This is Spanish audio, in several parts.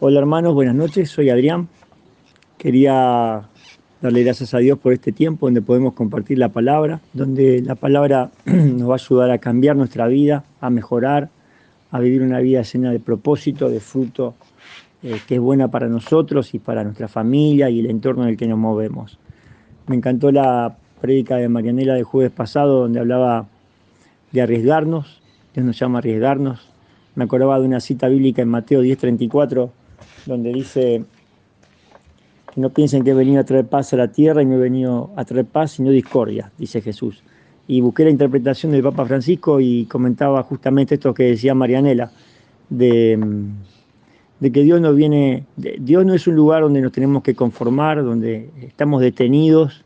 Hola hermanos, buenas noches, soy Adrián. Quería darle gracias a Dios por este tiempo donde podemos compartir la palabra, donde la palabra nos va a ayudar a cambiar nuestra vida, a mejorar, a vivir una vida llena de propósito, de fruto, eh, que es buena para nosotros y para nuestra familia y el entorno en el que nos movemos. Me encantó la prédica de Marianela del jueves pasado donde hablaba de arriesgarnos, Dios nos llama a arriesgarnos. Me acordaba de una cita bíblica en Mateo 10:34 donde dice que no piensen que he venido a traer paz a la tierra y no he venido a traer paz sino discordia, dice Jesús. Y busqué la interpretación del Papa Francisco y comentaba justamente esto que decía Marianela, de, de que Dios no viene, Dios no es un lugar donde nos tenemos que conformar, donde estamos detenidos,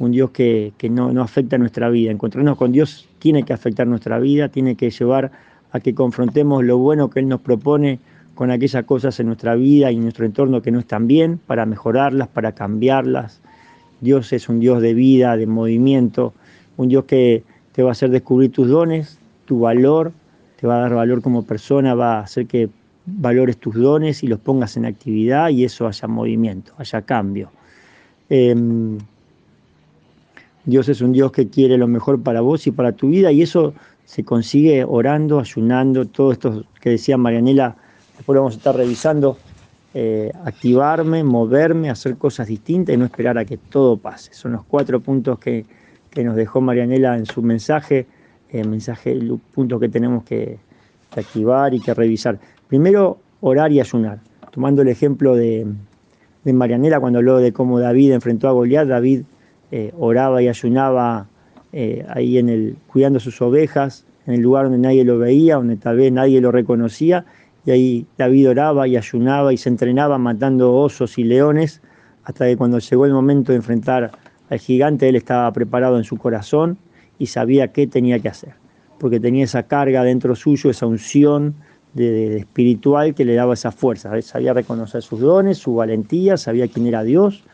un Dios que, que no, no afecta nuestra vida. Encontrarnos con Dios tiene que afectar nuestra vida, tiene que llevar a que confrontemos lo bueno que Él nos propone con aquellas cosas en nuestra vida y en nuestro entorno que no están bien, para mejorarlas, para cambiarlas. Dios es un Dios de vida, de movimiento, un Dios que te va a hacer descubrir tus dones, tu valor, te va a dar valor como persona, va a hacer que valores tus dones y los pongas en actividad y eso haya movimiento, haya cambio. Em, Dios es un Dios que quiere lo mejor para vos y para tu vida y eso se consigue orando, ayunando, todo esto que decía Marianela, después lo vamos a estar revisando, eh, activarme, moverme, hacer cosas distintas y no esperar a que todo pase. Son los cuatro puntos que, nos dejó Marianela en su mensaje, el mensaje, el punto que tenemos que, activar y que revisar. Primero, orar y ayunar. Tomando el ejemplo de, de Marianela cuando habló de cómo David enfrentó a Goliat, David eh, oraba y ayunaba eh, ahí en el, cuidando sus ovejas, en el lugar donde nadie lo veía, donde tal vez nadie lo reconocía, y ahí David oraba y ayunaba y se entrenaba matando osos y leones, hasta que cuando llegó el momento de enfrentar al gigante, él estaba preparado en su corazón y sabía qué tenía que hacer, porque tenía esa carga dentro suyo, esa unción de, espiritual que le daba esa fuerza, sabía reconocer sus dones, su valentía, sabía quién era Dios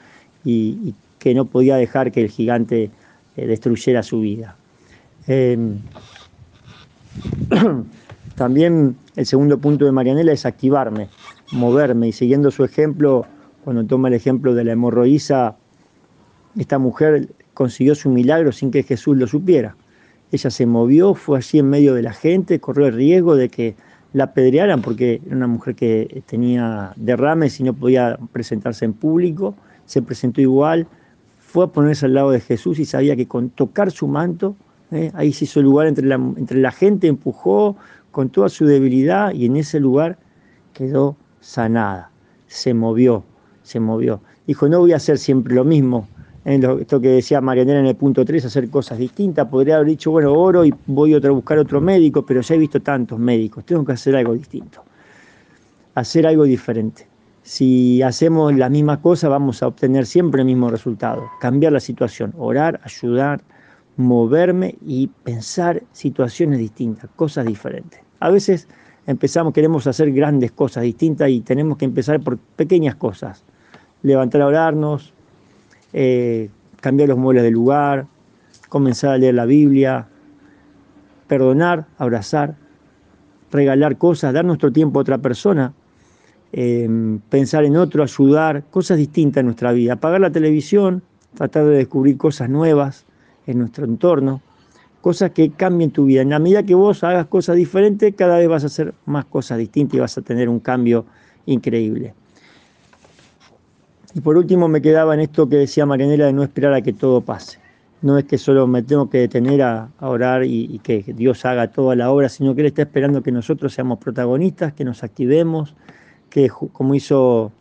y, y que no podía dejar que el gigante eh, destruyera su vida. Em, también el segundo punto de Marianela es activarme, moverme y siguiendo su ejemplo, cuando toma el ejemplo de la hemorroísa, esta mujer consiguió su milagro sin que Jesús lo supiera. Ella se movió, fue allí en medio de la gente, corrió el riesgo de que la apedrearan porque era una mujer que tenía derrames y no podía presentarse en público, se presentó igual, fue a ponerse al lado de Jesús y sabía que con tocar su manto, ¿eh? ahí se hizo lugar entre la, entre la gente, empujó con toda su debilidad y en ese lugar quedó sanada, se movió, se movió. Dijo, no voy a hacer siempre lo mismo, en esto que decía Marianela en el punto 3, hacer cosas distintas. Podría haber dicho, bueno, oro y voy a buscar otro médico, pero ya he visto tantos médicos, tengo que hacer algo distinto, hacer algo diferente. Si hacemos la misma cosa, vamos a obtener siempre el mismo resultado. Cambiar la situación, orar, ayudar, moverme y pensar situaciones distintas, cosas diferentes. A veces empezamos, queremos hacer grandes cosas distintas y tenemos que empezar por pequeñas cosas. Levantar a orarnos, eh, cambiar los muebles de lugar, comenzar a leer la Biblia, perdonar, abrazar, regalar cosas, dar nuestro tiempo a otra persona Em, pensar en otro, ayudar, cosas distintas en nuestra vida. Apagar la televisión, tratar de descubrir cosas nuevas en nuestro entorno, cosas que cambien tu vida. En la medida que vos hagas cosas diferentes, cada vez vas a hacer más cosas distintas y vas a tener un cambio increíble. Y por último me quedaba en esto que decía Marianela de no esperar a que todo pase. No es que solo me tengo que detener a, orar y, y, que Dios haga toda la obra, sino que Él está esperando que nosotros seamos protagonistas, que nos activemos, que como hizo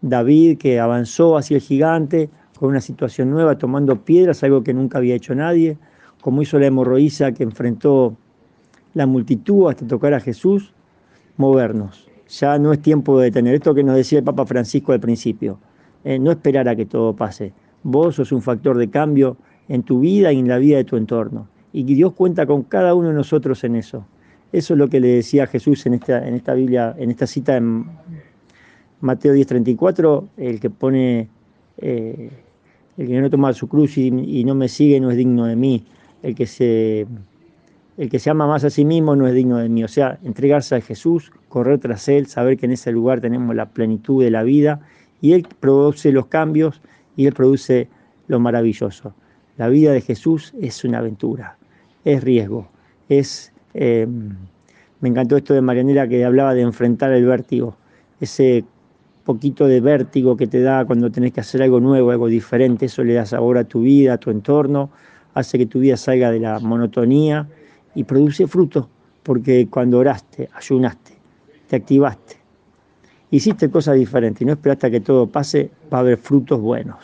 David, que avanzó hacia el gigante con una situación nueva, tomando piedras, algo que nunca había hecho nadie, como hizo la hemorroísa que enfrentó la multitud hasta tocar a Jesús, movernos. Ya no es tiempo de detener. Esto que nos decía el Papa Francisco al principio, eh, no esperar a que todo pase. Vos sos un factor de cambio en tu vida y en la vida de tu entorno. Y Dios cuenta con cada uno de nosotros en eso. Eso es lo que le decía Jesús en esta, en esta Biblia, en esta cita en Mateo 10:34, el que pone, eh, el que no toma su cruz y, no me sigue no es digno de mí, el que, se, el que se ama más a sí mismo no es digno de mí. O sea, entregarse a Jesús, correr tras Él, saber que en ese lugar tenemos la plenitud de la vida y Él produce los cambios y Él produce lo maravilloso. La vida de Jesús es una aventura, es riesgo, es... Eh, me encantó esto de Marianela que hablaba de enfrentar el vértigo, ese poquito de vértigo que te da cuando tenés que hacer algo nuevo, algo diferente, eso le da sabor a tu vida, a tu entorno, hace que tu vida salga de la monotonía y produce fruto, porque cuando oraste, ayunaste, te activaste, hiciste cosas diferentes y no esperaste a que todo pase, va a haber frutos buenos.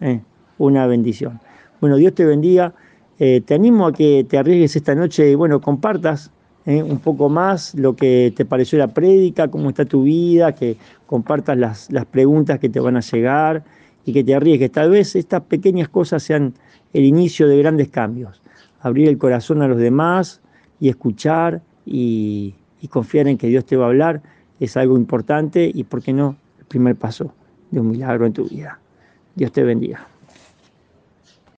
¿eh? Una bendición. Bueno, Dios te bendiga. Eh, te animo a que te arriesgues esta noche y bueno, compartas ¿eh? un poco más lo que te pareció la prédica, cómo está tu vida, que compartas las, las preguntas que te van a llegar y que te arriesgues. Tal vez estas pequeñas cosas sean el inicio de grandes cambios. Abrir el corazón a los demás y escuchar y, y confiar en que Dios te va a hablar es algo importante y, ¿por qué no?, el primer paso de un milagro en tu vida. Dios te bendiga.